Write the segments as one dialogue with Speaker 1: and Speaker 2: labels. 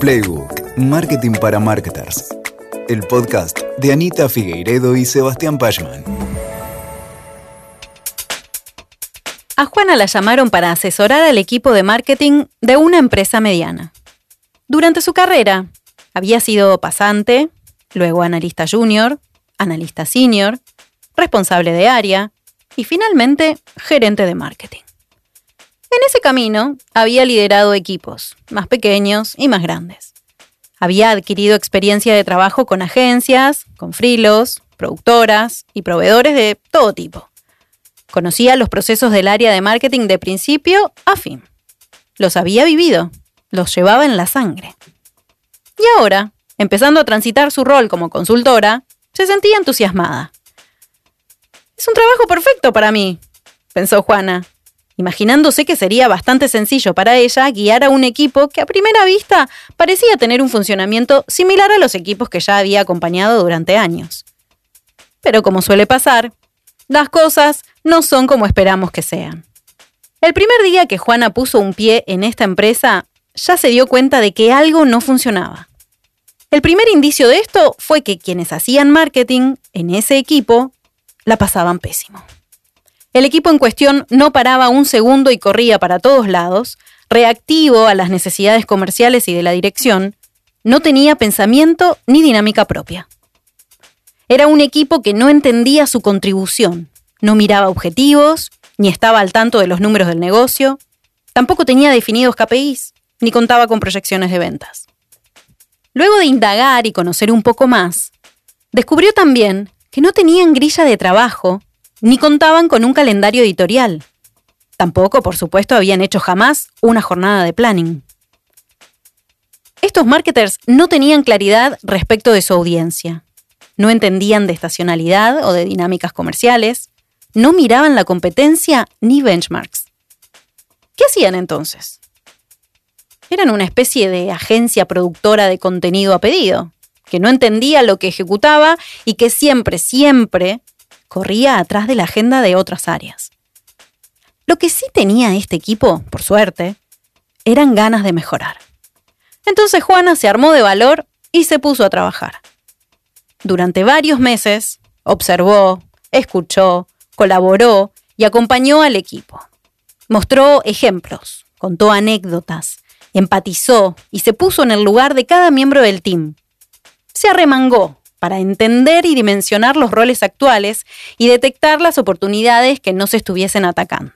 Speaker 1: Playbook, Marketing para Marketers. El podcast de Anita Figueiredo y Sebastián Pachman.
Speaker 2: A Juana la llamaron para asesorar al equipo de marketing de una empresa mediana. Durante su carrera, había sido pasante, luego analista junior, analista senior, responsable de área y finalmente gerente de marketing. En ese camino había liderado equipos, más pequeños y más grandes. Había adquirido experiencia de trabajo con agencias, con frilos, productoras y proveedores de todo tipo. Conocía los procesos del área de marketing de principio a fin. Los había vivido, los llevaba en la sangre. Y ahora, empezando a transitar su rol como consultora, se sentía entusiasmada. Es un trabajo perfecto para mí, pensó Juana, imaginándose que sería bastante sencillo para ella guiar a un equipo que a primera vista parecía tener un funcionamiento similar a los equipos que ya había acompañado durante años. Pero como suele pasar, las cosas no son como esperamos que sean. El primer día que Juana puso un pie en esta empresa, ya se dio cuenta de que algo no funcionaba. El primer indicio de esto fue que quienes hacían marketing en ese equipo la pasaban pésimo. El equipo en cuestión no paraba un segundo y corría para todos lados, reactivo a las necesidades comerciales y de la dirección, no tenía pensamiento ni dinámica propia. Era un equipo que no entendía su contribución, no miraba objetivos, ni estaba al tanto de los números del negocio, tampoco tenía definidos KPIs, ni contaba con proyecciones de ventas. Luego de indagar y conocer un poco más, descubrió también que no tenían grilla de trabajo ni contaban con un calendario editorial. Tampoco, por supuesto, habían hecho jamás una jornada de planning. Estos marketers no tenían claridad respecto de su audiencia. No entendían de estacionalidad o de dinámicas comerciales. No miraban la competencia ni benchmarks. ¿Qué hacían entonces? Eran una especie de agencia productora de contenido a pedido, que no entendía lo que ejecutaba y que siempre, siempre corría atrás de la agenda de otras áreas. Lo que sí tenía este equipo, por suerte, eran ganas de mejorar. Entonces Juana se armó de valor y se puso a trabajar. Durante varios meses observó, escuchó, colaboró y acompañó al equipo. Mostró ejemplos, contó anécdotas, empatizó y se puso en el lugar de cada miembro del team. Se arremangó para entender y dimensionar los roles actuales y detectar las oportunidades que no se estuviesen atacando.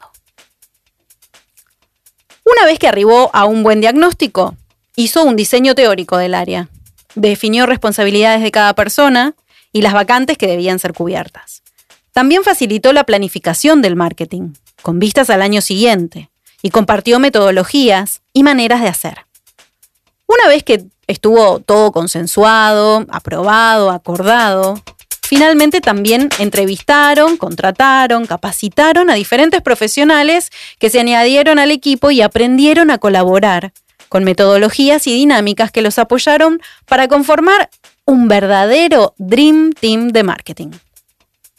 Speaker 2: Una vez que arribó a un buen diagnóstico, hizo un diseño teórico del área, definió responsabilidades de cada persona y las vacantes que debían ser cubiertas. También facilitó la planificación del marketing, con vistas al año siguiente, y compartió metodologías y maneras de hacer. Una vez que estuvo todo consensuado, aprobado, acordado. Finalmente también entrevistaron, contrataron, capacitaron a diferentes profesionales que se añadieron al equipo y aprendieron a colaborar con metodologías y dinámicas que los apoyaron para conformar un verdadero Dream Team de marketing.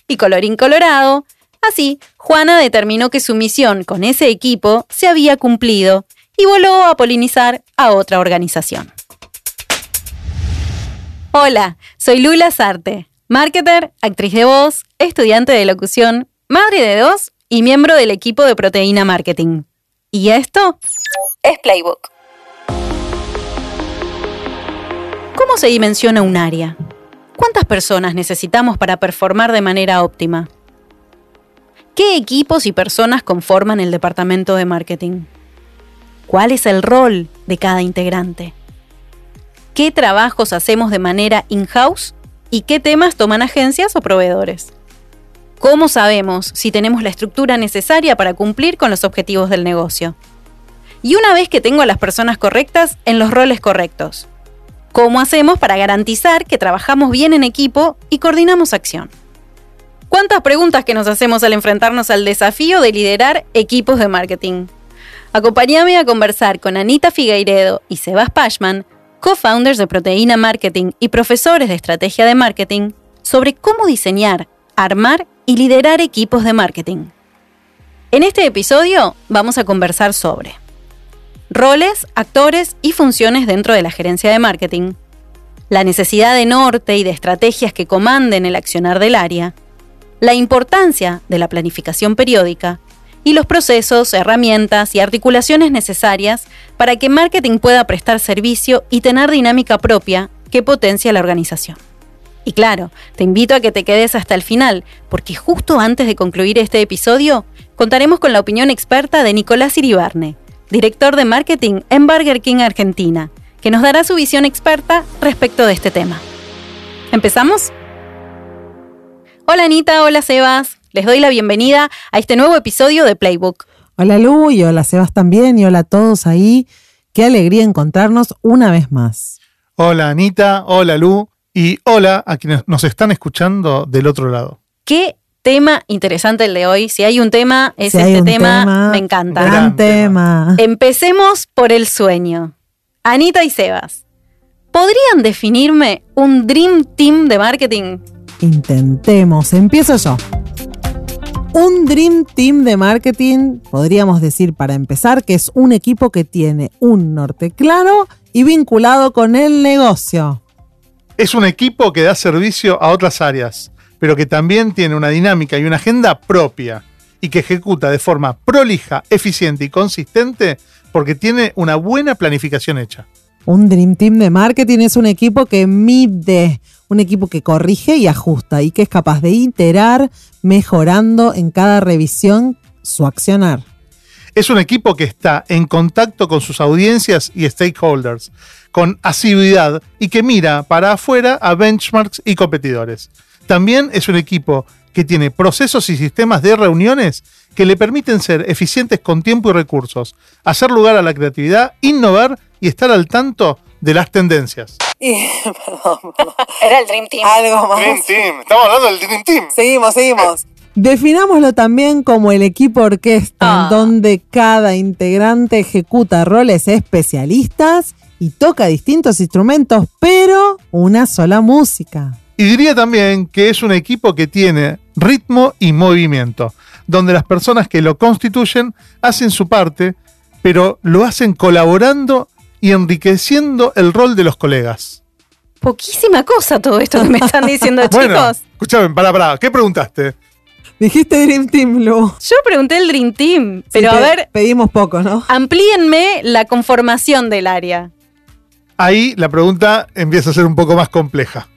Speaker 2: Y colorín colorado, así, Juana determinó que su misión con ese equipo se había cumplido y voló a polinizar a otra organización. Hola, soy Lula Sarte, marketer, actriz de voz, estudiante de locución, madre de dos y miembro del equipo de Proteína Marketing. Y esto es Playbook. ¿Cómo se dimensiona un área? ¿Cuántas personas necesitamos para performar de manera óptima? ¿Qué equipos y personas conforman el departamento de marketing? ¿Cuál es el rol de cada integrante? qué trabajos hacemos de manera in-house y qué temas toman agencias o proveedores. ¿Cómo sabemos si tenemos la estructura necesaria para cumplir con los objetivos del negocio? Y una vez que tengo a las personas correctas en los roles correctos, ¿cómo hacemos para garantizar que trabajamos bien en equipo y coordinamos acción? ¿Cuántas preguntas que nos hacemos al enfrentarnos al desafío de liderar equipos de marketing? Acompáñame a conversar con Anita Figueiredo y Sebas Pashman co-founders de Proteína Marketing y profesores de estrategia de marketing, sobre cómo diseñar, armar y liderar equipos de marketing. En este episodio vamos a conversar sobre roles, actores y funciones dentro de la gerencia de marketing, la necesidad de norte y de estrategias que comanden el accionar del área, la importancia de la planificación periódica y los procesos, herramientas y articulaciones necesarias para que marketing pueda prestar servicio y tener dinámica propia que potencia la organización. Y claro, te invito a que te quedes hasta el final, porque justo antes de concluir este episodio, contaremos con la opinión experta de Nicolás Iribarne, director de marketing en Burger King Argentina, que nos dará su visión experta respecto de este tema. ¿Empezamos? Hola Anita, hola Sebas. Les doy la bienvenida a este nuevo episodio de Playbook.
Speaker 3: Hola Lu y hola Sebas también y hola a todos ahí. Qué alegría encontrarnos una vez más.
Speaker 4: Hola Anita, hola Lu y hola a quienes nos están escuchando del otro lado.
Speaker 2: Qué tema interesante el de hoy. Si hay un tema, es
Speaker 3: Si
Speaker 2: este
Speaker 3: un
Speaker 2: tema, me encanta.
Speaker 3: Gran
Speaker 4: Gran
Speaker 3: tema.
Speaker 2: Empecemos por el sueño. Anita y Sebas, ¿podrían definirme un Dream Team de marketing?
Speaker 3: Intentemos, empiezo yo. Un Dream Team de marketing, podríamos decir para empezar, que es un equipo que tiene un norte claro y vinculado con el negocio.
Speaker 4: Es un equipo que da servicio a otras áreas, pero que también tiene una dinámica y una agenda propia y que ejecuta de forma prolija, eficiente y consistente porque tiene una buena planificación hecha.
Speaker 3: Un Dream Team de marketing es un equipo que mide, un equipo que corrige y ajusta y que es capaz de iterar mejorando en cada revisión su accionar.
Speaker 4: Es un equipo que está en contacto con sus audiencias y stakeholders, con asiduidad y que mira para afuera a benchmarks y competidores. También es un equipo que tiene procesos y sistemas de reuniones que le permiten ser eficientes con tiempo y recursos, hacer lugar a la creatividad, innovar y estar al tanto de las tendencias.
Speaker 5: Y, perdón, perdón.
Speaker 2: Era el Dream Team.
Speaker 5: Algo más.
Speaker 4: Team, estamos hablando del Dream Team.
Speaker 5: Seguimos, seguimos.
Speaker 3: Definámoslo también como el equipo orquesta,
Speaker 2: Ah.
Speaker 3: en donde cada integrante ejecuta roles especialistas y toca distintos instrumentos, pero una sola música.
Speaker 4: Y diría también que es un equipo que tiene ritmo y movimiento, donde las personas que lo constituyen hacen su parte, pero lo hacen colaborando y enriqueciendo el rol de los colegas.
Speaker 2: Poquísima cosa todo esto que me están diciendo,
Speaker 4: Bueno,
Speaker 2: chicos.
Speaker 4: escúchame, pará, pará, ¿qué preguntaste?
Speaker 3: Dijiste Dream Team, Lu.
Speaker 2: Yo pregunté el Dream Team, pero
Speaker 3: Sí,
Speaker 2: a ver,
Speaker 3: Pedimos poco, ¿no?
Speaker 2: amplíenme la conformación del área.
Speaker 4: Ahí la pregunta empieza a ser un poco más compleja.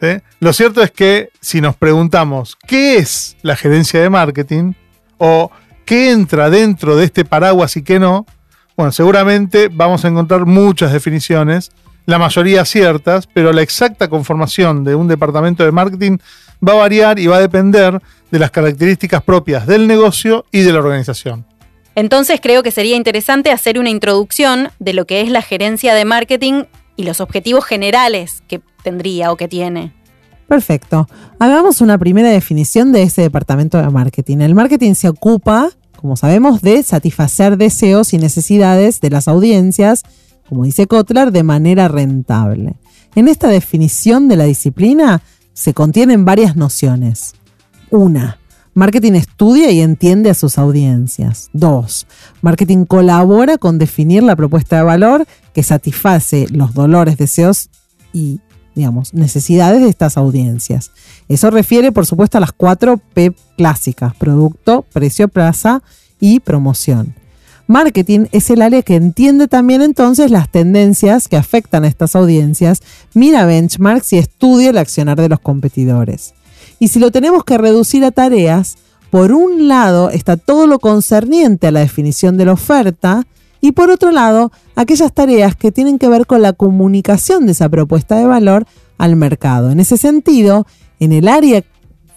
Speaker 4: ¿sí? Lo cierto es que si nos preguntamos qué es la gerencia de marketing o qué entra dentro de este paraguas y qué no, bueno, seguramente vamos a encontrar muchas definiciones, la mayoría ciertas, pero la exacta conformación de un departamento de marketing va a variar y va a depender de las características propias del negocio y de la organización.
Speaker 2: Entonces creo que sería interesante hacer una introducción de lo que es la gerencia de marketing y los objetivos generales que tendría o que tiene.
Speaker 3: Perfecto. Hagamos una primera definición de ese departamento de marketing. El marketing se ocupa, como sabemos, de satisfacer deseos y necesidades de las audiencias, como dice Kotler, de manera rentable. En esta definición de la disciplina se contienen varias nociones. Una, marketing estudia y entiende a sus audiencias. Dos, marketing colabora con definir la propuesta de valor que satisface los dolores, deseos y digamos, necesidades de estas audiencias. Eso refiere, por supuesto, a las cuatro P clásicas, producto, precio, plaza y promoción. Marketing es el área que entiende también entonces las tendencias que afectan a estas audiencias, mira benchmarks y estudia el accionar de los competidores. Y si lo tenemos que reducir a tareas, por un lado está todo lo concerniente a la definición de la oferta y por otro lado aquellas tareas que tienen que ver con la comunicación de esa propuesta de valor al mercado. En ese sentido, en el área,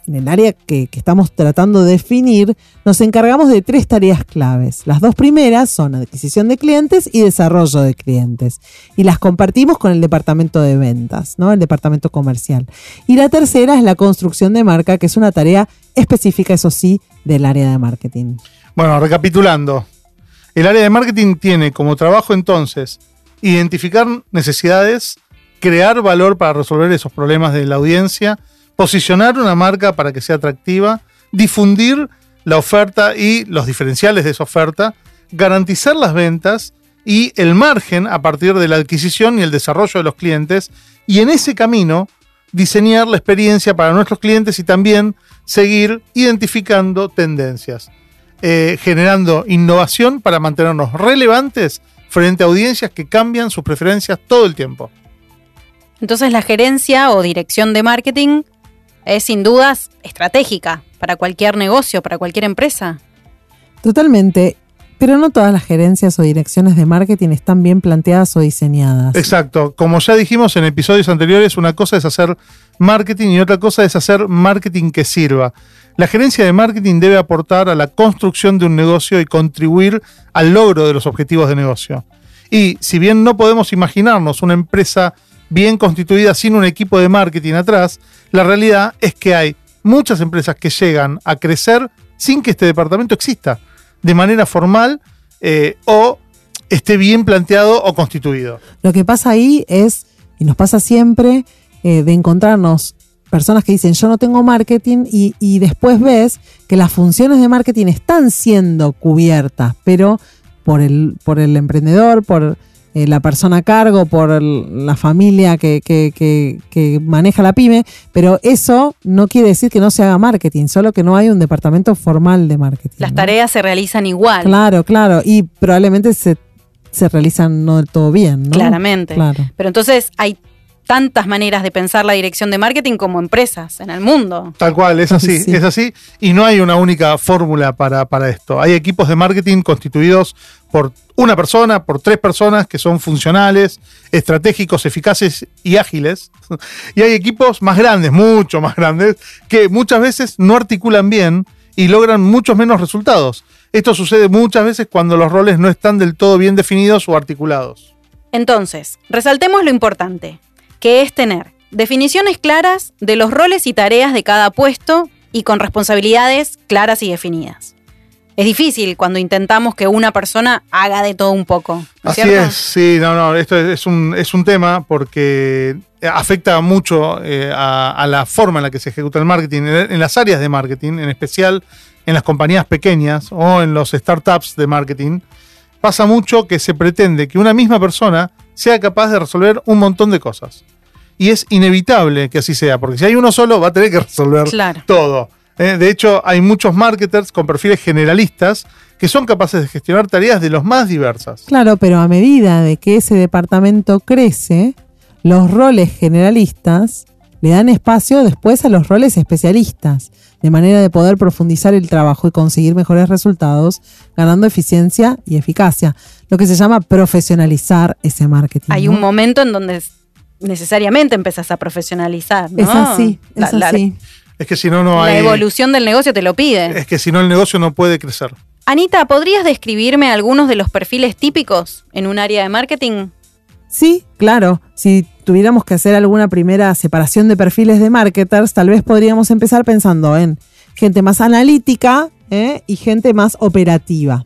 Speaker 3: en el área que, estamos tratando de definir, nos encargamos de tres tareas claves. Las dos primeras son adquisición de clientes y desarrollo de clientes. Y las compartimos con el departamento de ventas, ¿no? El departamento comercial. Y la tercera es la construcción de marca, que es una tarea específica, eso sí, del área de marketing.
Speaker 4: Bueno, recapitulando. El área de marketing tiene como trabajo entonces identificar necesidades, crear valor para resolver esos problemas de la audiencia, posicionar una marca para que sea atractiva, difundir la oferta y los diferenciales de esa oferta, garantizar las ventas y el margen a partir de la adquisición y el desarrollo de los clientes y en ese camino diseñar la experiencia para nuestros clientes y también seguir identificando tendencias, eh, generando innovación para mantenernos relevantes frente a audiencias que cambian sus preferencias todo el tiempo.
Speaker 2: Entonces la gerencia o dirección de marketing es sin dudas estratégica para cualquier negocio, para cualquier empresa.
Speaker 3: Totalmente. Pero no todas las gerencias o direcciones de marketing están bien planteadas o diseñadas.
Speaker 4: Exacto. Como ya dijimos en episodios anteriores, una cosa es hacer marketing y otra cosa es hacer marketing que sirva. La gerencia de marketing debe aportar a la construcción de un negocio y contribuir al logro de los objetivos de negocio. Y si bien no podemos imaginarnos una empresa bien constituida sin un equipo de marketing atrás, la realidad es que hay muchas empresas que llegan a crecer sin que este departamento exista de manera formal eh, o esté bien planteado o constituido.
Speaker 3: Lo que pasa ahí es, y nos pasa siempre, eh, de encontrarnos personas que dicen yo no tengo marketing y, y después ves que las funciones de marketing están siendo cubiertas, pero por el, por el emprendedor, por eh, la persona a cargo, por el- la familia que, que- que- que maneja la pyme, pero eso no quiere decir que no se haga marketing, solo que no hay un departamento formal de marketing.
Speaker 2: Las
Speaker 3: ¿no?
Speaker 2: tareas se realizan igual,
Speaker 3: Claro, claro, y probablemente se, se realizan no del todo bien, ¿no?
Speaker 2: claramente.
Speaker 3: Claro.
Speaker 2: Pero entonces hay tantas maneras de pensar la dirección de marketing como empresas en el mundo.
Speaker 4: Tal cual, es así,
Speaker 3: Sí.
Speaker 4: es así. Y no hay una única fórmula para, para esto. Hay equipos de marketing constituidos por una persona, por tres personas que son funcionales, estratégicos, eficaces y ágiles. Y hay equipos más grandes, mucho más grandes, que muchas veces no articulan bien y logran muchos menos resultados. Esto sucede muchas veces cuando los roles no están del todo bien definidos o articulados.
Speaker 2: Entonces, resaltemos lo importante, que es tener definiciones claras de los roles y tareas de cada puesto y con responsabilidades claras y definidas. Es difícil cuando intentamos que una persona haga de todo un poco. ¿no
Speaker 4: Así
Speaker 2: cierto?
Speaker 4: es, sí, no, no, esto es, es un, es un tema porque afecta mucho eh, a, a la forma en la que se ejecuta el marketing, en, en las áreas de marketing, en especial en las compañías pequeñas o en los startups de marketing. Pasa mucho que se pretende que una misma persona sea capaz de resolver un montón de cosas. Y es inevitable que así sea, porque si hay uno solo va a tener que resolver
Speaker 2: Claro.
Speaker 4: todo. Eh, de hecho, hay muchos marketers con perfiles generalistas que son capaces de gestionar tareas de los más diversas.
Speaker 3: Claro, pero a medida de que ese departamento crece, los roles generalistas le dan espacio después a los roles especialistas, de manera de poder profundizar el trabajo y conseguir mejores resultados, ganando eficiencia y eficacia, lo que se llama profesionalizar ese marketing.
Speaker 2: Hay
Speaker 3: ¿no?
Speaker 2: un momento en donde necesariamente empezás a profesionalizar. ¿no?
Speaker 3: Es así, es
Speaker 2: La- la-
Speaker 3: así.
Speaker 4: Es que si no, no
Speaker 2: la
Speaker 4: hay.
Speaker 2: evolución del negocio te lo pide.
Speaker 4: Es que si no, el negocio no puede crecer.
Speaker 2: Anita, ¿podrías describirme algunos de los perfiles típicos en un área de marketing?
Speaker 3: Sí, claro. Si tuviéramos que hacer alguna primera separación de perfiles de marketers, tal vez podríamos empezar pensando en gente más analítica ¿eh? y gente más operativa.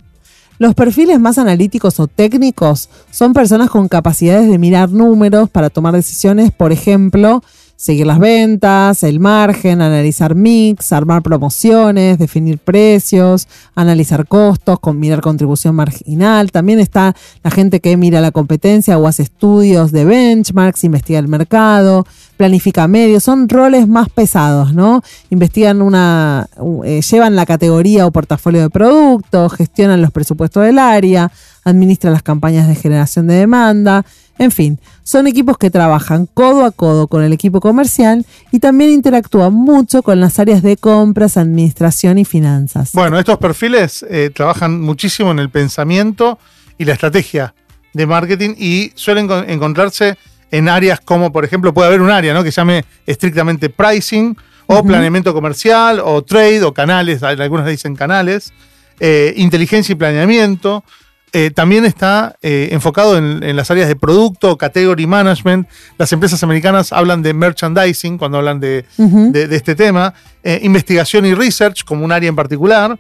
Speaker 3: Los perfiles más analíticos o técnicos son personas con capacidades de mirar números para tomar decisiones, por ejemplo, seguir las ventas, el margen, analizar mix, armar promociones, definir precios, analizar costos, mirar contribución marginal. También está la gente que mira la competencia o hace estudios de benchmarks, investiga el mercado, planifica medios. Son roles más pesados, ¿no? Investigan una, eh, llevan la categoría o portafolio de productos, gestionan los presupuestos del área, administran las campañas de generación de demanda. En fin, son equipos que trabajan codo a codo con el equipo comercial y también interactúan mucho con las áreas de compras, administración y finanzas.
Speaker 4: Bueno, estos perfiles eh, trabajan muchísimo en el pensamiento y la estrategia de marketing y suelen con- encontrarse en áreas como, por ejemplo, puede haber un área ¿no? que se llame estrictamente pricing o planeamiento comercial o trade o canales, algunos le dicen canales, eh, inteligencia y planeamiento. Eh, también está eh, enfocado en, en las áreas de producto, category management. Las empresas americanas hablan de merchandising cuando hablan de, de, de este tema, eh, investigación y research como un área en particular,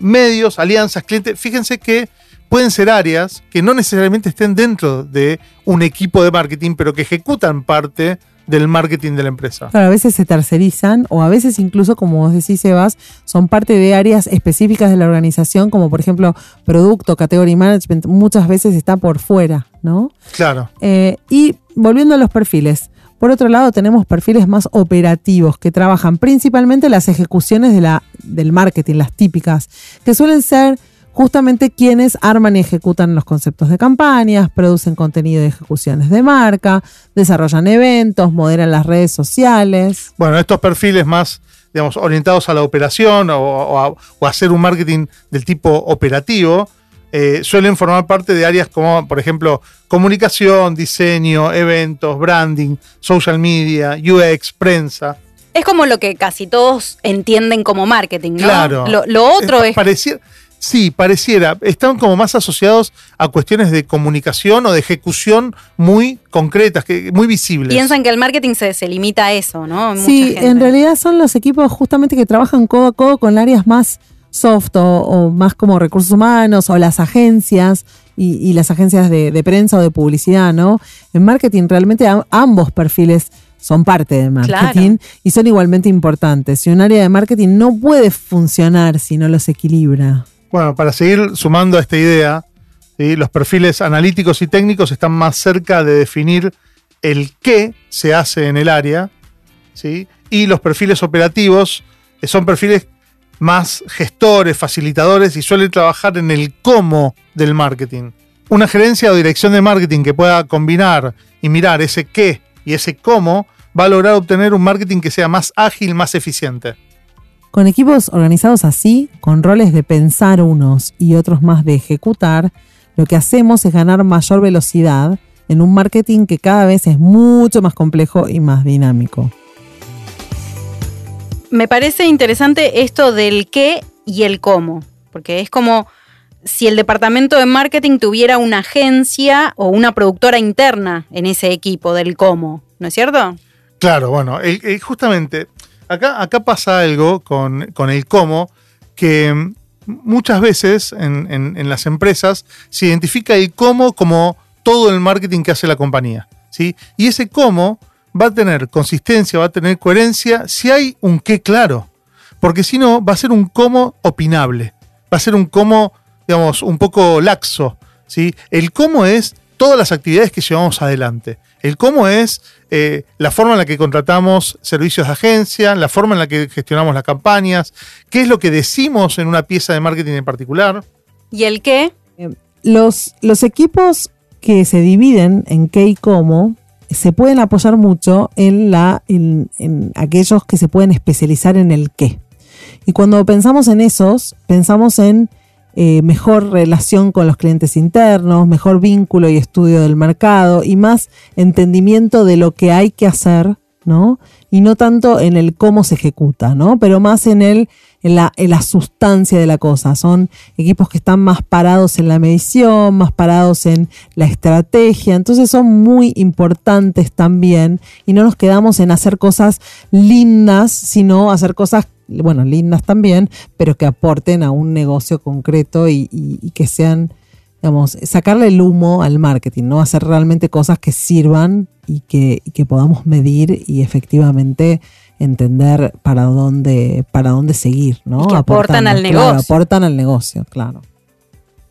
Speaker 4: medios, alianzas, clientes. Fíjense que pueden ser áreas que no necesariamente estén dentro de un equipo de marketing, pero que ejecutan parte del marketing de la empresa.
Speaker 3: Claro, a veces se tercerizan o a veces incluso, como vos decís, Sebas, son parte de áreas específicas de la organización, como por ejemplo producto, category management, muchas veces está por fuera, ¿no?
Speaker 4: Claro.
Speaker 3: Eh, y volviendo a los perfiles. Por otro lado, tenemos perfiles más operativos que trabajan principalmente las ejecuciones de la, del marketing, las típicas, que suelen ser justamente quienes arman y ejecutan los conceptos de campañas, producen contenido y ejecuciones de marca, desarrollan eventos, moderan las redes sociales.
Speaker 4: Bueno, estos perfiles más, digamos, orientados a la operación o, o a, o a hacer un marketing del tipo operativo, eh, suelen formar parte de áreas como, por ejemplo, comunicación, diseño, eventos, branding, social media, UX, prensa.
Speaker 2: Es como lo que casi todos entienden como marketing, ¿no?
Speaker 4: Claro.
Speaker 2: Lo, lo otro es.
Speaker 4: Pareciera, sí, pareciera. Están como más asociados a cuestiones de comunicación o de ejecución muy concretas, que, muy visibles.
Speaker 2: Piensan que el marketing se, se limita a eso, ¿no? Mucha
Speaker 3: Sí,
Speaker 2: gente.
Speaker 3: en realidad son los equipos justamente que trabajan codo a codo con áreas más soft o, o más como recursos humanos o las agencias y, y las agencias de, de prensa o de publicidad, ¿no? En marketing realmente a- ambos perfiles son parte de marketing y son igualmente importantes. Y un área de marketing no puede funcionar si no los equilibra.
Speaker 4: Bueno, para seguir sumando a esta idea, los perfiles analíticos y técnicos están más cerca de definir el qué se hace en el área, ¿sí? y los perfiles operativos eh, son perfiles más gestores, facilitadores y suelen trabajar en el cómo del marketing. Una gerencia o dirección de marketing que pueda combinar y mirar ese qué y ese cómo va a lograr obtener un marketing que sea más ágil, más eficiente.
Speaker 3: Con equipos organizados así, con roles de pensar unos y otros más de ejecutar, lo que hacemos es ganar mayor velocidad en un marketing que cada vez es mucho más complejo y más dinámico.
Speaker 2: Me parece interesante esto del qué y el cómo, porque es como si el departamento de marketing tuviera una agencia o una productora interna en ese equipo del cómo, ¿no es cierto?
Speaker 4: Claro, bueno, justamente acá, pasa algo con, el cómo que muchas veces en, en- en las empresas se identifica el cómo como todo el marketing que hace la compañía. ¿sí? Y ese cómo va a tener consistencia, va a tener coherencia si hay un qué claro. Porque si no, va a ser un cómo opinable. Va a ser un cómo, digamos, un poco laxo. ¿sí? El cómo es todas las actividades que llevamos adelante. El cómo es eh, la forma en la que contratamos servicios de agencia, la forma en la que gestionamos las campañas, qué es lo que decimos en una pieza de marketing en particular.
Speaker 2: ¿Y el qué?
Speaker 3: Los, los equipos que se dividen en qué y cómo se pueden apoyar mucho en, la, en, en aquellos que se pueden especializar en el qué. Y cuando pensamos en esos, pensamos en eh, mejor relación con los clientes internos, mejor vínculo y estudio del mercado y más entendimiento de lo que hay que hacer, ¿no? Y no tanto en el cómo se ejecuta, ¿no? Pero más en el, en la, en la sustancia de la cosa. Son equipos que están más parados en la medición, más parados en la estrategia. Entonces son muy importantes también. Y no nos quedamos en hacer cosas lindas, sino hacer cosas bueno, lindas también, pero que aporten a un negocio concreto y, y- y que sean, digamos, sacarle el humo al marketing, ¿no? Hacer realmente cosas que sirvan y que, y que podamos medir y efectivamente entender para dónde, para dónde seguir, ¿no?
Speaker 2: Y que aportan al
Speaker 3: claro,
Speaker 2: negocio.
Speaker 3: aportan al negocio, claro.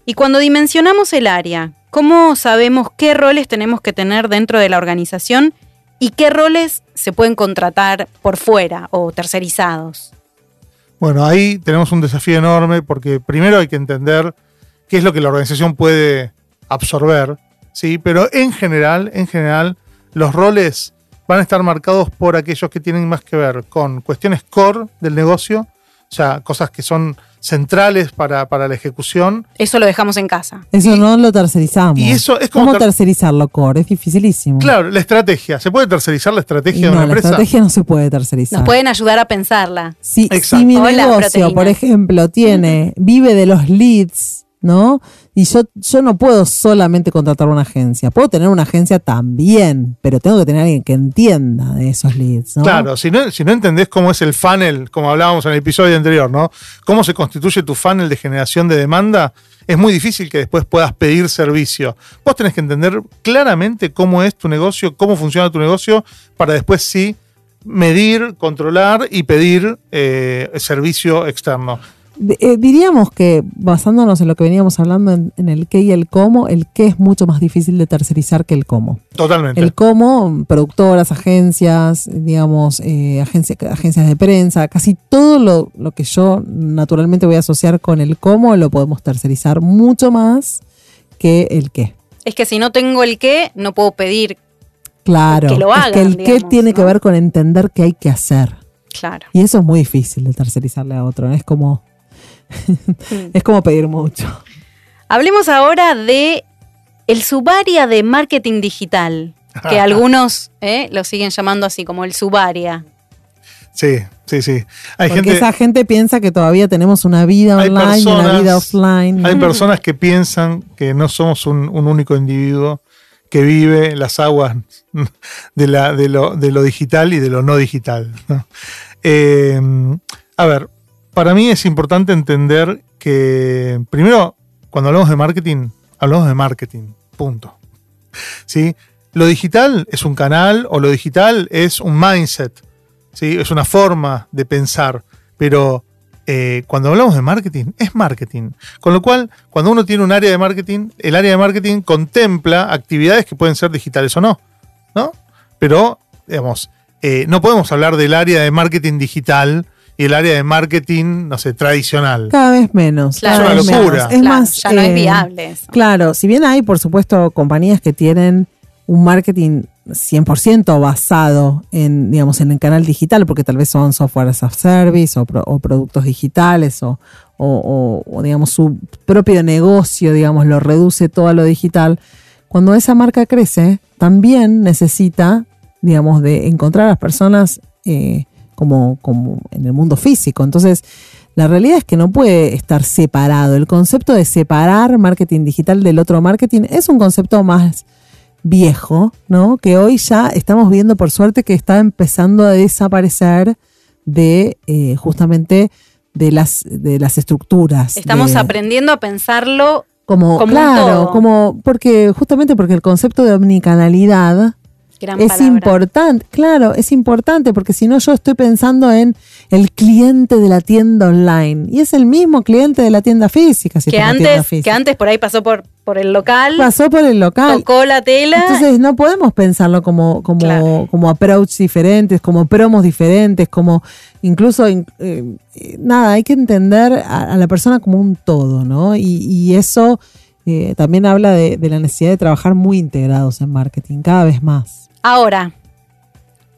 Speaker 2: Y cuando dimensionamos el área, ¿cómo sabemos qué roles tenemos que tener dentro de la organización y qué roles se pueden contratar por fuera o tercerizados?
Speaker 4: Bueno, ahí tenemos un desafío enorme porque primero hay que entender qué es lo que la organización puede absorber, ¿sí? Pero en general, en general, los roles van a estar marcados por aquellos que tienen más que ver con cuestiones core del negocio, o sea, cosas que son centrales para, para la ejecución.
Speaker 2: Eso lo dejamos en casa.
Speaker 3: Eso no lo tercerizamos.
Speaker 4: y eso es como
Speaker 3: ¿Cómo
Speaker 4: ter-
Speaker 3: tercerizarlo, Core? Es dificilísimo.
Speaker 4: Claro, la estrategia. ¿Se puede tercerizar la
Speaker 3: Y
Speaker 4: estrategia
Speaker 3: no,
Speaker 4: de una
Speaker 3: la
Speaker 4: empresa?
Speaker 3: estrategia no se puede tercerizar.
Speaker 2: Nos pueden ayudar a pensarla.
Speaker 3: Si,
Speaker 4: Exacto.
Speaker 3: si mi
Speaker 2: Hola,
Speaker 3: negocio,
Speaker 2: proteína.
Speaker 3: por ejemplo, tiene, vive de los leads, ¿no? Y yo, yo no puedo solamente contratar una agencia. Puedo tener una agencia también, pero tengo que tener a alguien que entienda de esos leads. ¿no?
Speaker 4: Claro, si no, si no entendés cómo es el funnel, como hablábamos en el episodio anterior, ¿no? Cómo se constituye tu funnel de generación de demanda, es muy difícil que después puedas pedir servicio. Vos tenés que entender claramente cómo es tu negocio, cómo funciona tu negocio, para después sí medir, controlar y pedir eh, servicio externo.
Speaker 3: Eh, diríamos que, basándonos en lo que veníamos hablando en, en el qué y el cómo, el qué es mucho más difícil de tercerizar que el cómo.
Speaker 4: Totalmente.
Speaker 3: El cómo, productoras, agencias, digamos, eh, agencia- agencias de prensa, casi todo lo, lo que yo naturalmente voy a asociar con el cómo lo podemos tercerizar mucho más que el qué.
Speaker 2: Es que si no tengo el qué, no puedo pedir.
Speaker 3: Claro.
Speaker 2: Que lo
Speaker 3: es
Speaker 2: hagan,
Speaker 3: que el qué tiene que ver con entender qué hay que hacer.
Speaker 2: Claro.
Speaker 3: Y eso es muy difícil de tercerizarle a otro. Es como, es como pedir mucho.
Speaker 2: Hablemos ahora de el subaria de marketing digital, que algunos eh, lo siguen llamando así, como el subaria.
Speaker 4: Sí, sí, sí. Hay
Speaker 3: Porque
Speaker 4: gente,
Speaker 3: esa gente piensa que todavía tenemos una vida online y una vida offline.
Speaker 4: hay personas que piensan que no somos un, un único individuo que vive en las aguas de, la, de, lo, de lo digital y de lo no digital. ¿no? Eh, a ver, para mí es importante entender que, primero, cuando hablamos de marketing, hablamos de marketing, punto. ¿Sí? Lo digital es un canal o lo digital es un mindset, ¿sí? es una forma de pensar, pero eh, cuando hablamos de marketing, es marketing. Con lo cual, cuando uno tiene un área de marketing, el área de marketing contempla actividades que pueden ser digitales o no, ¿no? Pero, digamos, eh, no podemos hablar del área de marketing digital y el área de marketing, no sé, tradicional.
Speaker 3: Cada vez menos.
Speaker 2: Claro.
Speaker 3: cada
Speaker 4: Es una
Speaker 3: menos.
Speaker 4: locura.
Speaker 3: Es
Speaker 2: Claro,
Speaker 3: más,
Speaker 2: ya no es
Speaker 3: eh,
Speaker 2: viable eso.
Speaker 3: Claro, si bien hay, por supuesto, compañías que tienen un marketing 100% basado en, digamos, en el canal digital, porque tal vez son software as a service o, pro- o productos digitales o, o- o- o, digamos, su propio negocio, digamos, lo reduce todo a lo digital. Cuando esa marca crece, también necesita, digamos, de encontrar a las personas eh, como, como en el mundo físico. Entonces, la realidad es que no puede estar separado. El concepto de separar marketing digital del otro marketing es un concepto más viejo, ¿no? Que hoy ya estamos viendo, por suerte, que está empezando a desaparecer de eh, justamente de las, de las estructuras.
Speaker 2: Estamos
Speaker 3: de-
Speaker 2: aprendiendo a pensarlo
Speaker 3: como,
Speaker 2: como un
Speaker 3: claro,
Speaker 2: todo.
Speaker 3: como porque justamente porque el concepto de omnicanalidad
Speaker 2: gran
Speaker 3: es
Speaker 2: palabra.
Speaker 3: importante, claro, es importante porque si no yo estoy pensando en el cliente de la tienda online y es el mismo cliente de la tienda física. Si
Speaker 2: que antes,
Speaker 3: física.
Speaker 2: que antes por ahí pasó por, por el local,
Speaker 3: pasó por el local.
Speaker 2: tocó la tela.
Speaker 3: Entonces no podemos pensarlo como, como,
Speaker 2: Claro.
Speaker 3: como approach diferentes, como promos diferentes, como incluso, in- eh, eh, nada, hay que entender a, a la persona como un todo, ¿no? Y, y eso eh, también habla de, de la necesidad de trabajar muy integrados en marketing, cada vez más.
Speaker 2: Ahora,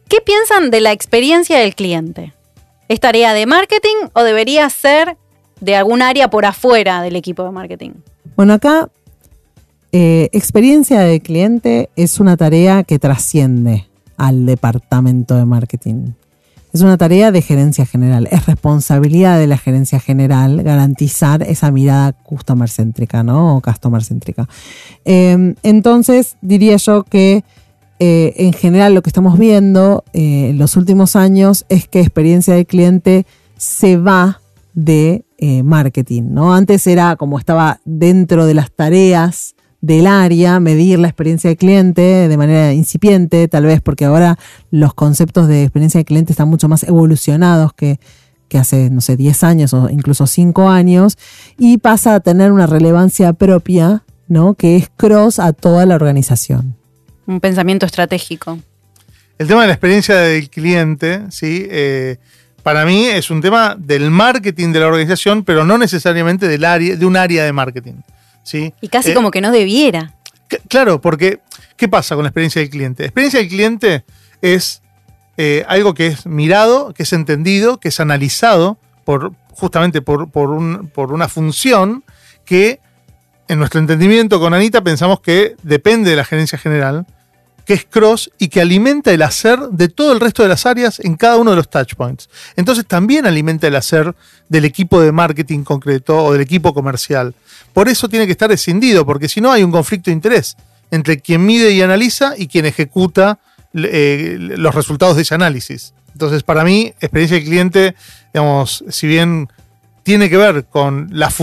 Speaker 2: ¿qué piensan de la experiencia del cliente? ¿Es tarea de marketing o debería ser de algún área por afuera del equipo de marketing?
Speaker 3: Bueno, acá eh, experiencia de cliente es una tarea que trasciende al departamento de marketing. Es una tarea de gerencia general. Es responsabilidad de la gerencia general garantizar esa mirada customer céntrica, ¿no? O customer céntrica. Eh, entonces, diría yo que eh, en general lo que estamos viendo eh, en los últimos años es que experiencia del cliente se va de eh, marketing, ¿no? Antes era como estaba dentro de las tareas del área, medir la experiencia del cliente de manera incipiente, tal vez porque ahora los conceptos de experiencia del cliente están mucho más evolucionados que, hace, no sé, 10 años o incluso 5 años, y pasa a tener una relevancia propia, ¿no? Que es cross a toda la organización.
Speaker 2: Un pensamiento estratégico.
Speaker 4: El tema de la experiencia del cliente, ¿sí? Eh, para mí es un tema del marketing de la organización, pero no necesariamente del área, de un área de marketing. ¿sí?
Speaker 2: Y casi
Speaker 4: Eh,
Speaker 2: como que no debiera.
Speaker 4: Claro, porque ¿qué pasa con la experiencia del cliente? La experiencia del cliente es eh, algo que es mirado, que es entendido, que es analizado por justamente por, por un- por una función que en nuestro entendimiento con Anita pensamos que depende de la gerencia general, que es cross y que alimenta el hacer de todo el resto de las áreas en cada uno de los touchpoints. Entonces también alimenta el hacer del equipo de marketing concreto o del equipo comercial. Por eso tiene que estar escindido, porque si no hay un conflicto de interés entre quien mide y analiza y quien ejecuta eh, los resultados de ese análisis. Entonces, para mí, experiencia del cliente, digamos, si bien tiene que ver con la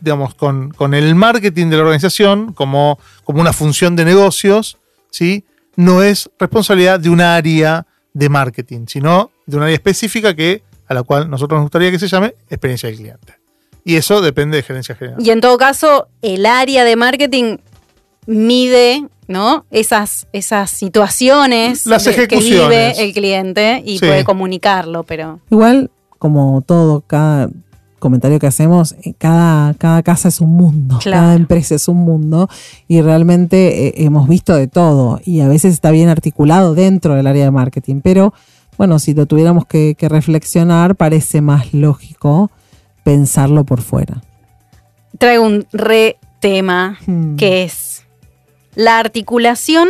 Speaker 4: digamos, con, con, el marketing de la organización como, como una función de negocios, ¿sí? no es responsabilidad de un área de marketing, sino de un área específica que, a la cual nosotros nos gustaría que se llame experiencia del cliente. Y eso depende de gerencia general.
Speaker 2: Y en todo caso, el área de marketing mide ¿no? Esas, esas situaciones
Speaker 4: Las
Speaker 2: de- que vive el cliente y
Speaker 4: Sí.
Speaker 2: puede comunicarlo, pero
Speaker 3: Igual, como todo, cada comentario que hacemos, eh, cada, cada casa es un mundo,
Speaker 2: Claro.
Speaker 3: cada empresa es un mundo y realmente eh, hemos visto de todo y a veces está bien articulado dentro del área de marketing, pero bueno, si lo tuviéramos que, que reflexionar, parece más lógico pensarlo por fuera.
Speaker 2: traigo un re tema
Speaker 3: Hmm.
Speaker 2: que es la articulación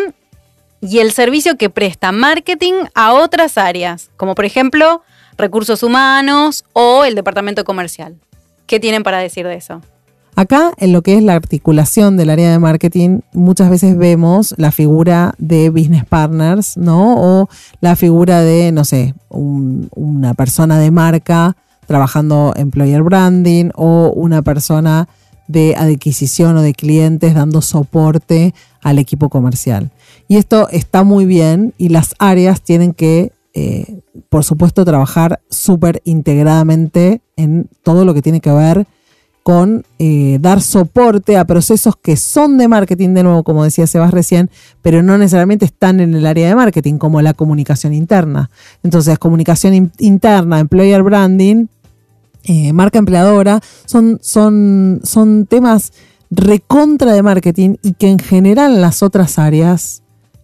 Speaker 2: y el servicio que presta marketing a otras áreas, como por ejemplo recursos humanos o el departamento comercial. ¿Qué tienen para decir de eso?
Speaker 3: Acá, en lo que es la articulación del área de marketing, muchas veces vemos la figura de business partners, ¿no? O la figura de, no sé, un- una persona de marca trabajando employer branding o una persona de adquisición o de clientes dando soporte al equipo comercial. Y esto está muy bien y las áreas tienen que, eh, por supuesto, trabajar súper integradamente en todo lo que tiene que ver con eh, dar soporte a procesos que son de marketing, de nuevo, como decía Sebas recién, pero no necesariamente están en el área de marketing, como la comunicación interna. Entonces, comunicación in- interna, employer branding, eh, marca empleadora, son, son, son temas recontra de marketing y que en general las otras áreas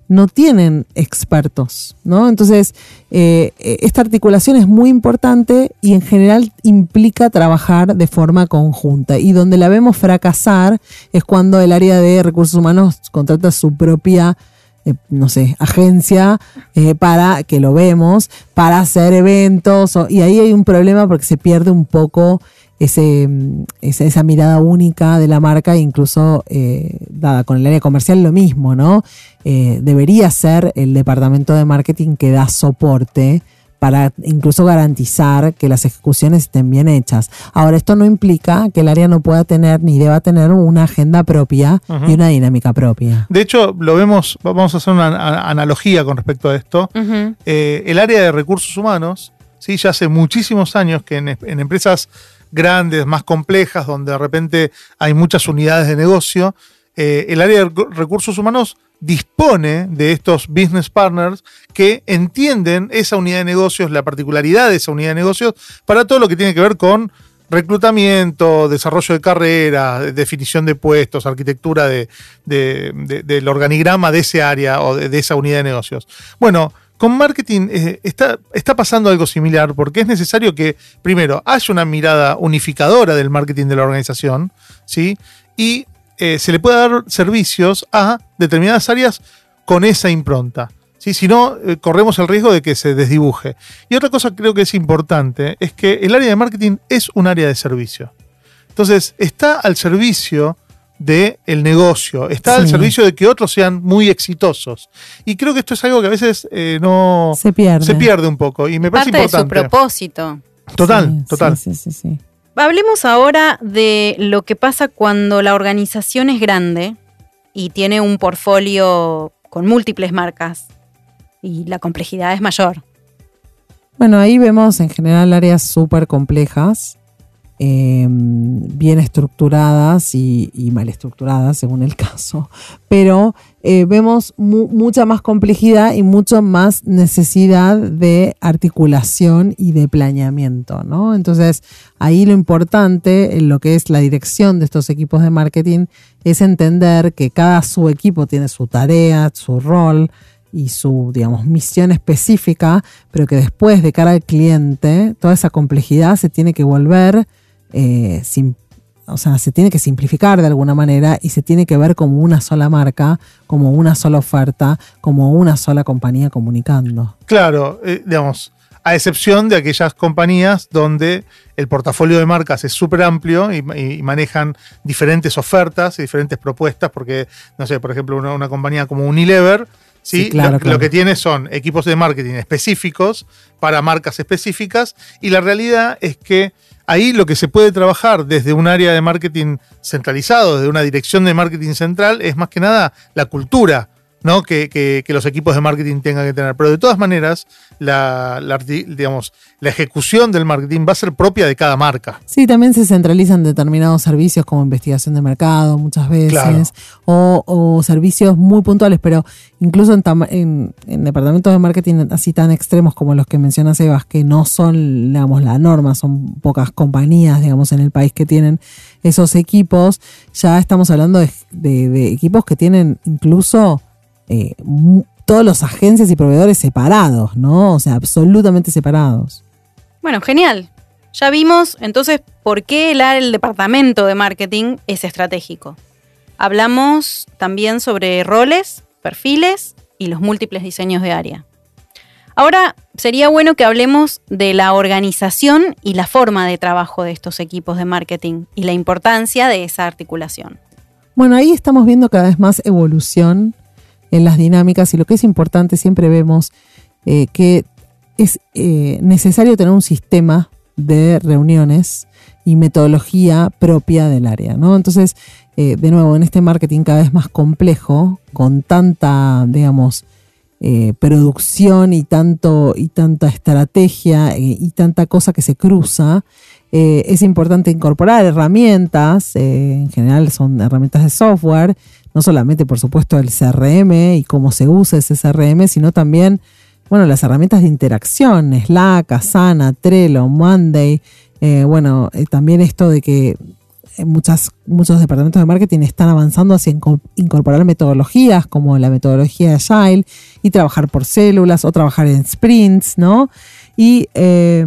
Speaker 3: no tienen expertos, ¿no? Entonces, eh, esta articulación es muy importante y en general implica trabajar de forma conjunta. Y donde la vemos fracasar es cuando el área de recursos humanos contrata su propia, eh, no sé, agencia eh, para, que lo vemos, para hacer eventos. y ahí hay un problema porque se pierde un poco ese, esa, esa mirada única de la marca, e incluso eh, dada con el área comercial lo mismo, ¿no? Eh, debería ser el departamento de marketing que da soporte para incluso garantizar que las ejecuciones estén bien hechas. Ahora, esto no implica que el área no pueda tener ni deba tener una agenda propia
Speaker 4: Ujú.
Speaker 3: y una dinámica propia.
Speaker 4: De hecho, lo vemos, vamos a hacer una analogía con respecto a esto. Eh, el área de recursos humanos, ¿sí? ya hace muchísimos años que en, en empresas grandes, más complejas, donde de repente hay muchas unidades de negocio, eh, el área de recu- recursos humanos dispone de estos business partners que entienden esa unidad de negocios, la particularidad de esa unidad de negocios, para todo lo que tiene que ver con reclutamiento, desarrollo de carrera, definición de puestos, arquitectura de- de- de- del organigrama de ese área o de esa unidad de negocios. Bueno, con marketing eh, está, está pasando algo similar porque es necesario que, primero, haya una mirada unificadora del marketing de la organización, ¿sí? Y eh, se le pueda dar servicios a determinadas áreas con esa impronta. ¿sí? Si no, eh, corremos el riesgo de que se desdibuje. Y otra cosa que creo que es importante es que el área de marketing es un área de servicio. Entonces, está al servicio del negocio, está al servicio de que otros sean muy exitosos. Y creo que esto es algo que a veces eh, no
Speaker 3: Se pierde.
Speaker 4: se pierde un poco y me parece
Speaker 2: Parte de su
Speaker 4: importante.
Speaker 2: propósito.
Speaker 4: Total,
Speaker 3: Sí,
Speaker 4: total.
Speaker 3: Sí, sí, sí, sí.
Speaker 2: Hablemos ahora de lo que pasa cuando la organización es grande y tiene un portfolio con múltiples marcas y la complejidad es mayor.
Speaker 3: Bueno, ahí vemos en general áreas súper complejas, eh, bien estructuradas y, y mal estructuradas según el caso, pero eh, vemos mu- mucha más complejidad y mucho más necesidad de articulación y de planeamiento, ¿no? Entonces, ahí lo importante en lo que es la dirección de estos equipos de marketing es entender que cada subequipo tiene su tarea, su rol, y su, digamos, misión específica, pero que después de cara al cliente, toda esa complejidad se tiene que volver eh, sim- o sea, se tiene que simplificar de alguna manera y se tiene que ver como una sola marca, como una sola oferta, como una sola compañía comunicando.
Speaker 4: Claro, eh, digamos, a excepción de aquellas compañías donde el portafolio de marcas es súper amplio y, y manejan diferentes ofertas y diferentes propuestas, porque, no sé, por ejemplo, una, una compañía como Unilever, ¿sí?
Speaker 3: Sí, claro,
Speaker 4: lo,
Speaker 3: claro.
Speaker 4: lo que tiene son equipos de marketing específicos para marcas específicas y la realidad es que ahí lo que se puede trabajar desde un área de marketing centralizado, desde una dirección de marketing central, es más que nada la cultura. ¿No? Que, que- que los equipos de marketing tengan que tener. Pero de todas maneras, la, la arti- digamos, la ejecución del marketing va a ser propia de cada marca.
Speaker 3: Sí, también se centralizan determinados servicios como investigación de mercado muchas veces,
Speaker 4: Claro.
Speaker 3: o, o servicios muy puntuales, pero incluso en, tama- en- en departamentos de marketing así tan extremos como los que menciona Sebas, que no son, digamos, la norma, son pocas compañías, digamos, en el país que tienen esos equipos, ya estamos hablando de, de- de equipos que tienen incluso eh, todos los agencias y proveedores separados, ¿no? O sea, absolutamente separados.
Speaker 2: Bueno, genial. Ya vimos entonces por qué el, el departamento de marketing es estratégico. Hablamos también sobre roles, perfiles y los múltiples diseños de área. Ahora sería bueno que hablemos de la organización y la forma de trabajo de estos equipos de marketing y la importancia de esa articulación.
Speaker 3: Bueno, ahí estamos viendo cada vez más evolución en las dinámicas y lo que es importante, siempre vemos eh, que es eh, necesario tener un sistema de reuniones y metodología propia del área, ¿no? Entonces, eh, de nuevo, en este marketing cada vez más complejo, con tanta, digamos, producción y tanto y tanta estrategia y tanta cosa que se cruza, es importante incorporar herramientas, en general son herramientas de software, no solamente por supuesto el CRM y cómo se usa ese CRM, sino también, bueno, las herramientas de interacción, Slack, Asana, Trello, Monday, eh, bueno, eh, también esto de que eh, muchas, muchos departamentos de marketing están avanzando hacia inco- incorporar metodologías como la metodología Agile y trabajar por células o trabajar en sprints, ¿no? Y, eh,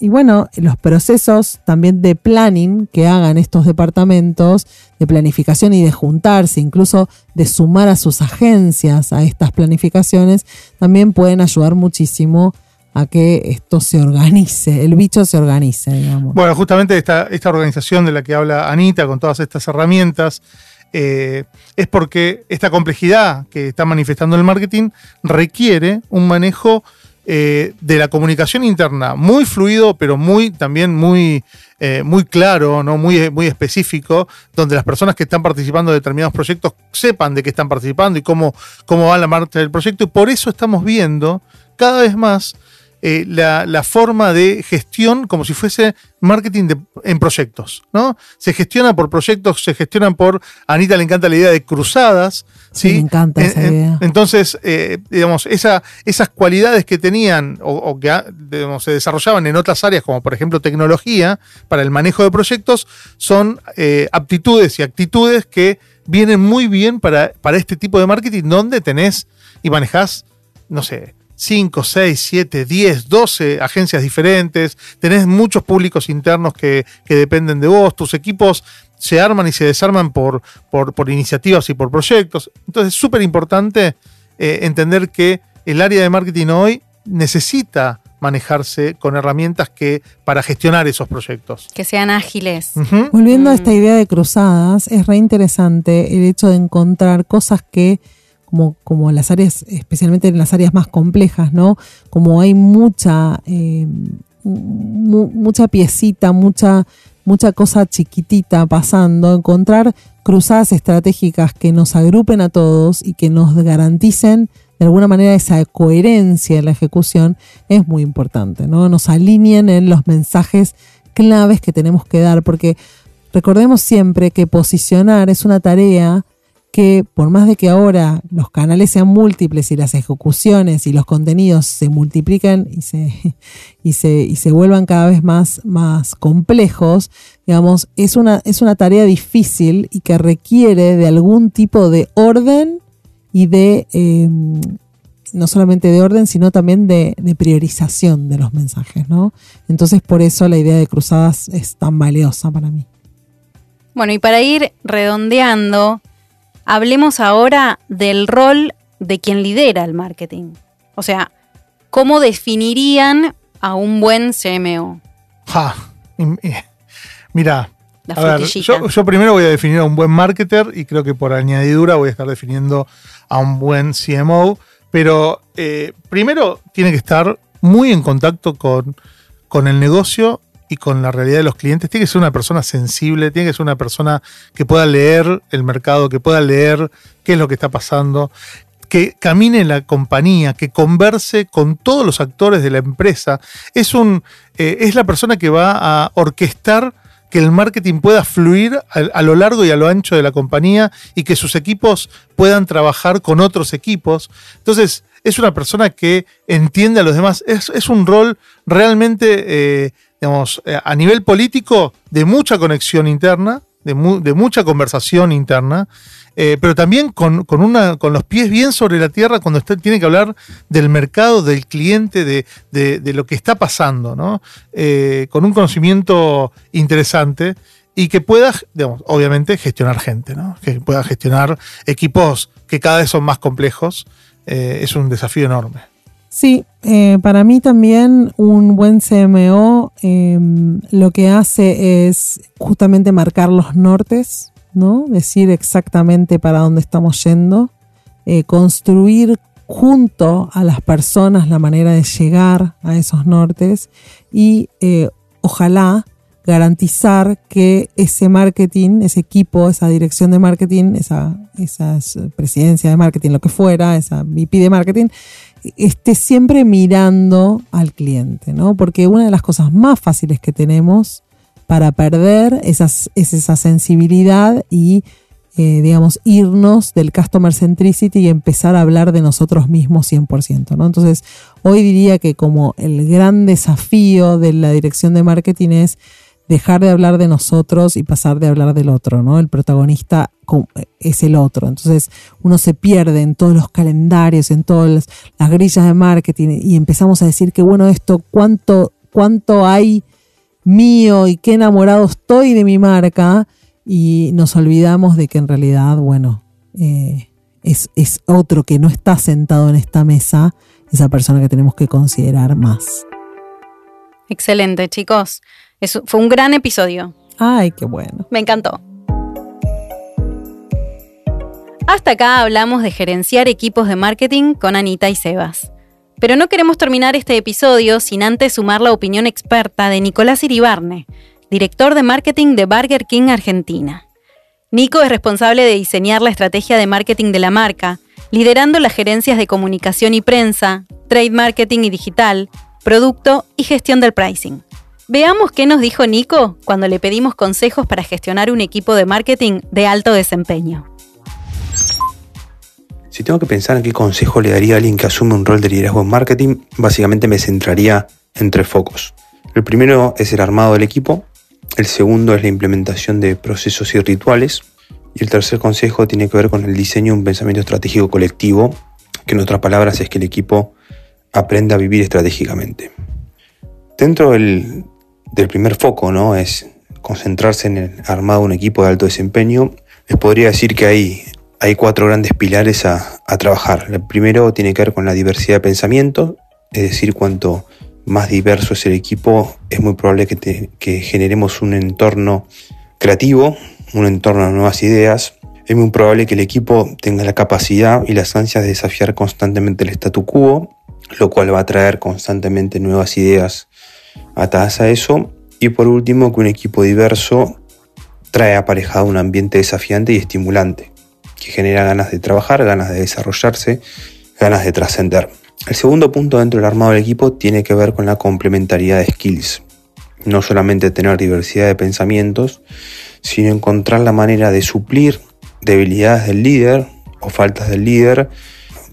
Speaker 3: y bueno, los procesos también de planning que hagan estos departamentos, de planificación y de juntarse, incluso de sumar a sus agencias a estas planificaciones, también pueden ayudar muchísimo a que esto se organice, el bicho se organice, digamos.
Speaker 4: Bueno, justamente esta, esta organización de la que habla Anita, con todas estas herramientas, eh, es porque esta complejidad que está manifestando el marketing requiere un manejo eh, de la comunicación interna muy fluido, pero muy también muy, eh, muy claro, ¿no? muy, muy específico, donde las personas que están participando de determinados proyectos sepan de qué están participando y cómo, cómo va la marcha del proyecto. Y por eso estamos viendo cada vez más eh, la, la forma de gestión como si fuese marketing en proyectos, ¿no? Se gestiona por proyectos, se gestionan por, a Anita le encanta la idea de cruzadas,
Speaker 3: Sí, me encanta
Speaker 4: En-
Speaker 3: esa
Speaker 4: en-
Speaker 3: idea.
Speaker 4: Entonces, eh, digamos, esa, esas cualidades que tenían o, o que ah, digamos, se desarrollaban en otras áreas, como por ejemplo tecnología, para el manejo de proyectos, son eh, aptitudes y actitudes que vienen muy bien para, para este tipo de marketing, donde tenés y manejás, no sé, 5, 6, 7, 10, 12 agencias diferentes, tenés muchos públicos internos que, que dependen de vos, tus equipos se arman y se desarman por, por, por iniciativas y por proyectos. Entonces es súper importante eh, entender que el área de marketing hoy necesita manejarse con herramientas que para gestionar esos proyectos.
Speaker 2: Que sean ágiles.
Speaker 3: Volviendo a
Speaker 2: Mm.
Speaker 3: esta idea de cruzadas, es re interesante el hecho de encontrar cosas que, como, como las áreas, especialmente en las áreas más complejas, ¿no? Como hay mucha, eh, mu- mucha piecita, mucha, mucha cosa chiquitita pasando, encontrar cruzadas estratégicas que nos agrupen a todos y que nos garanticen de alguna manera esa coherencia en la ejecución es muy importante, ¿no? Nos alineen en los mensajes claves que tenemos que dar, porque recordemos siempre que posicionar es una tarea que por más de que ahora los canales sean múltiples y las ejecuciones y los contenidos se multiplican y se, y se, y se vuelvan cada vez más, más complejos, digamos, es una, es una tarea difícil y que requiere de algún tipo de orden y de, eh, no solamente de orden, sino también de, de priorización de los mensajes, ¿no? Entonces por eso la idea de cruzadas es tan valiosa para mí.
Speaker 2: Bueno, y para ir redondeando, hablemos ahora del rol de quien lidera el marketing. O sea, ¿cómo definirían a un buen CMO?
Speaker 4: Ja, Mira,
Speaker 2: La
Speaker 4: a ver,
Speaker 2: frutillita.
Speaker 4: yo, yo primero voy a definir a un buen marketer y creo que por añadidura voy a estar definiendo a un buen CMO, pero eh, primero tiene que estar muy en contacto con, con el negocio y con la realidad de los clientes. Tiene que ser una persona sensible, tiene que ser una persona que pueda leer el mercado, que pueda leer qué es lo que está pasando, que camine en la compañía, que converse con todos los actores de la empresa. Es, un, eh, es la persona que va a orquestar que el marketing pueda fluir a, lo largo y a lo ancho de la compañía y que sus equipos puedan trabajar con otros equipos. Entonces, es una persona que entiende a los demás. Es, es un rol realmente, eh, digamos, eh, a nivel político de mucha conexión interna, de, mu- de mucha conversación interna, eh, pero también con, una, con los pies bien sobre la tierra cuando usted tiene que hablar del mercado, del cliente, de, lo que está pasando, ¿no? Eh, con un conocimiento interesante y que pueda, obviamente, gestionar gente, ¿no? Que pueda gestionar equipos que cada vez son más complejos. Es un desafío enorme.
Speaker 3: Sí, eh, para mí también un buen CMO eh, lo que hace es justamente marcar los nortes, ¿no? Decir exactamente para dónde estamos yendo, eh, construir junto a las personas la manera de llegar a esos nortes y eh, ojalá garantizar que ese marketing, ese equipo, esa dirección de marketing, esa, esa presidencia de marketing, lo que fuera, esa VP de marketing, esté siempre mirando al cliente, ¿no? Porque una de las cosas más fáciles que tenemos para perder esas, es esa sensibilidad y, eh, digamos, irnos del customer centricity y empezar a hablar de nosotros mismos 100%, ¿no? Entonces, hoy diría que como el gran desafío de la dirección de marketing es dejar de hablar de nosotros y pasar de hablar del otro, ¿no? El protagonista es el otro. Entonces uno se pierde en todos los calendarios, en todas las, las grillas de marketing y empezamos a decir que bueno esto, cuánto, cuánto hay mío y qué enamorado estoy de mi marca y nos olvidamos de que en realidad, bueno, eh, es, es otro que no está sentado en esta mesa, esa persona que tenemos que considerar más.
Speaker 2: Excelente, chicos. Fue un gran episodio.
Speaker 3: Ay, qué bueno.
Speaker 2: Me encantó. Hasta acá hablamos de gerenciar equipos de marketing con Anita y Sebas. Pero no queremos terminar este episodio sin antes sumar la opinión experta de Nicolás Iribarne, director de marketing de Burger King Argentina. Nico es responsable de diseñar la estrategia de marketing de la marca, liderando las gerencias de comunicación y prensa, trade marketing y digital, producto y gestión del pricing. Veamos qué nos dijo Nico cuando le pedimos consejos para gestionar un equipo de marketing de alto desempeño.
Speaker 6: Si tengo que pensar en qué consejo le daría a alguien que asume un rol de liderazgo en marketing, básicamente me centraría en tres focos. El primero es el armado del equipo, el segundo es la implementación de procesos y rituales, y el tercer consejo tiene que ver con el diseño de un pensamiento estratégico colectivo, que en otras palabras es que el equipo aprenda a vivir estratégicamente. Dentro del, primer foco, ¿no? Es concentrarse en el armado de un equipo de alto desempeño. Les podría decir que hay, hay cuatro grandes pilares a, trabajar. El primero tiene que ver con la diversidad de pensamiento, es decir, cuanto más diverso es el equipo, es muy probable que, que generemos un entorno creativo, un entorno de nuevas ideas. Es muy probable que el equipo tenga la capacidad y las ansias de desafiar constantemente el statu quo, lo cual va a traer constantemente nuevas ideas atadas a eso. Y por último, que un equipo diverso trae aparejado un ambiente desafiante y estimulante, que genera ganas de trabajar, ganas de desarrollarse, ganas de trascender. El segundo punto dentro del armado del equipo tiene que ver con la complementariedad de skills. No solamente tener diversidad de pensamientos, sino encontrar la manera de suplir debilidades del líder o faltas del líder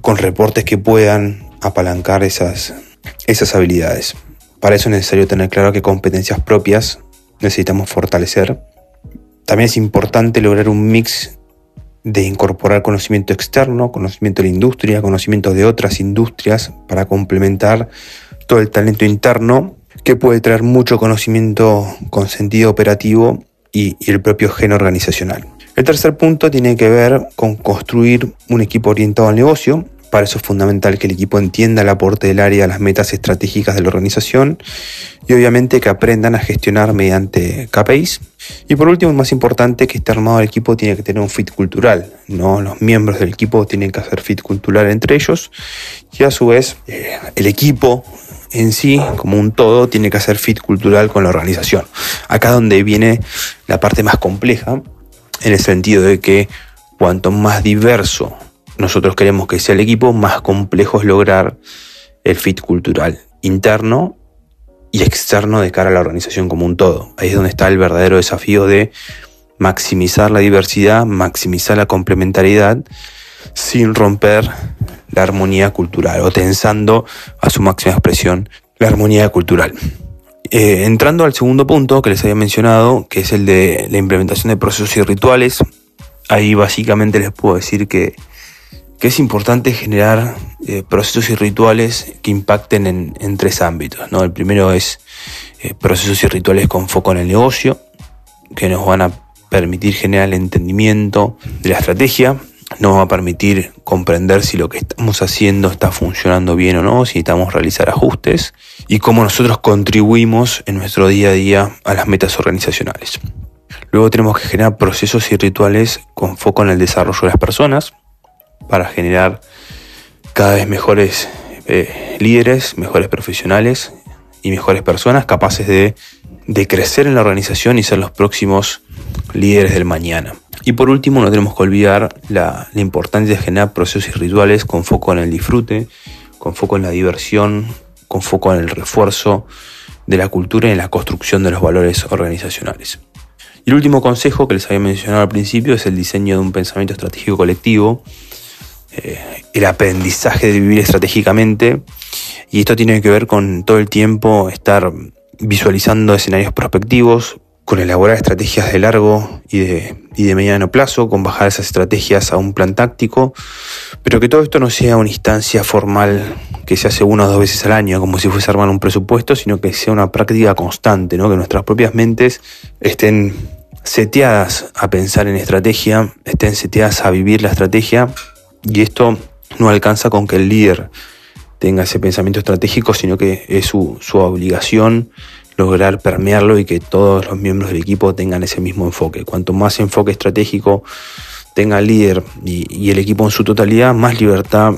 Speaker 6: con reportes que puedan apalancar esas, esas habilidades. Para eso es necesario tener claro qué competencias propias necesitamos fortalecer. También es importante lograr un mix de incorporar conocimiento externo, conocimiento de la industria, conocimiento de otras industrias para complementar todo el talento interno que puede traer mucho conocimiento con sentido operativo y, y el propio gen organizacional. El tercer punto tiene que ver con construir un equipo orientado al negocio. Para eso es fundamental que el equipo entienda el aporte del área a las metas estratégicas de la organización y obviamente que aprendan a gestionar mediante KPIs. Y por último, más importante, que este armado del equipo tiene que tener un fit cultural. ¿no? Los miembros del equipo tienen que hacer fit cultural entre ellos y a su vez eh, el equipo en sí, como un todo, tiene que hacer fit cultural con la organización. Acá donde viene la parte más compleja, en el sentido de que cuanto más diverso nosotros queremos que sea el equipo, más complejo es lograr el fit cultural interno y externo de cara a la organización como un todo. Ahí es donde está el verdadero desafío de maximizar la diversidad, maximizar la complementariedad sin romper la armonía cultural o tensando a su máxima expresión la armonía cultural. Eh, entrando al segundo punto que les había mencionado, que es el de la implementación de procesos y rituales, ahí básicamente les puedo decir que, que es importante generar eh, procesos y rituales que impacten en, tres ámbitos. ¿no? El primero es eh, procesos y rituales con foco en el negocio, que nos van a permitir generar el entendimiento de la estrategia, nos va a permitir comprender si lo que estamos haciendo está funcionando bien o no, si necesitamos realizar ajustes y cómo nosotros contribuimos en nuestro día a día a las metas organizacionales. Luego tenemos que generar procesos y rituales con foco en el desarrollo de las personas para generar cada vez mejores eh, líderes, mejores profesionales y mejores personas capaces de, de crecer en la organización y ser los próximos líderes del mañana. Y por último, no tenemos que olvidar la, importancia de generar procesos y rituales con foco en el disfrute, con foco en la diversión, con foco en el refuerzo de la cultura y en la construcción de los valores organizacionales. Y el último consejo que les había mencionado al principio es el diseño de un pensamiento estratégico colectivo, eh, el aprendizaje de vivir estratégicamente, y esto tiene que ver con todo el tiempo estar visualizando escenarios prospectivos, con elaborar estrategias de largo y de, y de mediano plazo, con bajar esas estrategias a un plan táctico, pero que todo esto no sea una instancia formal que se hace una o dos veces al año, como si fuese armar un presupuesto, sino que sea una práctica constante, ¿no? que nuestras propias mentes estén seteadas a pensar en estrategia, estén seteadas a vivir la estrategia, y esto no alcanza con que el líder tenga ese pensamiento estratégico, sino que es su, su obligación lograr permearlo y que todos los miembros del equipo tengan ese mismo enfoque. Cuanto más enfoque estratégico tenga el líder y, el equipo en su totalidad, más libertad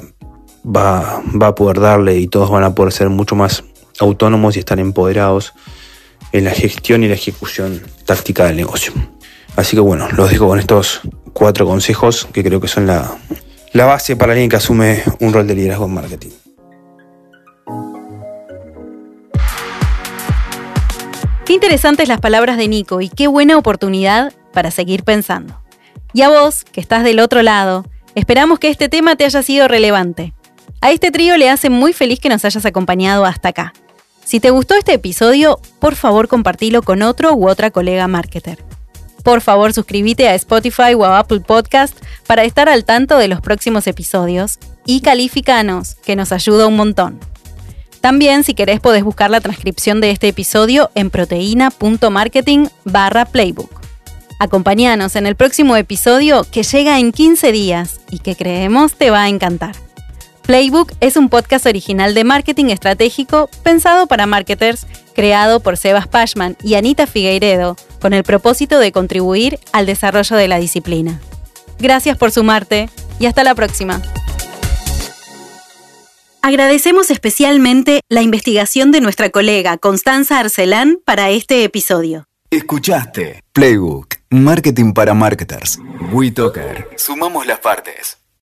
Speaker 6: va, va, a poder darle y todos van a poder ser mucho más autónomos y estar empoderados en la gestión y la ejecución táctica del negocio. Así que bueno, los dejo con estos cuatro consejos que creo que son la, la base para alguien que asume un rol de liderazgo en marketing.
Speaker 2: Qué interesantes las palabras de Nico y qué buena oportunidad para seguir pensando. Y a vos, que estás del otro lado, esperamos que este tema te haya sido relevante. A este trío le hace muy feliz que nos hayas acompañado hasta acá. Si te gustó este episodio, por favor compartilo con otro u otra colega marketer. Por favor suscríbete a Spotify o a Apple Podcast para estar al tanto de los próximos episodios y calificanos, que nos ayuda un montón. También, si querés, podés buscar la transcripción de este episodio en proteína.marketing barra playbook. Acompáñanos en el próximo episodio que llega en 15 días y que creemos te va a encantar. Playbook es un podcast original de marketing estratégico pensado para marketers, creado por Sebas Pashman y Anita Figueiredo, con el propósito de contribuir al desarrollo de la disciplina. Gracias por sumarte y hasta la próxima. Agradecemos especialmente la investigación de nuestra colega Constanza Arcelán para este episodio.
Speaker 1: Escuchaste Playbook, Marketing para Marketers. WeToker. Sumamos las partes.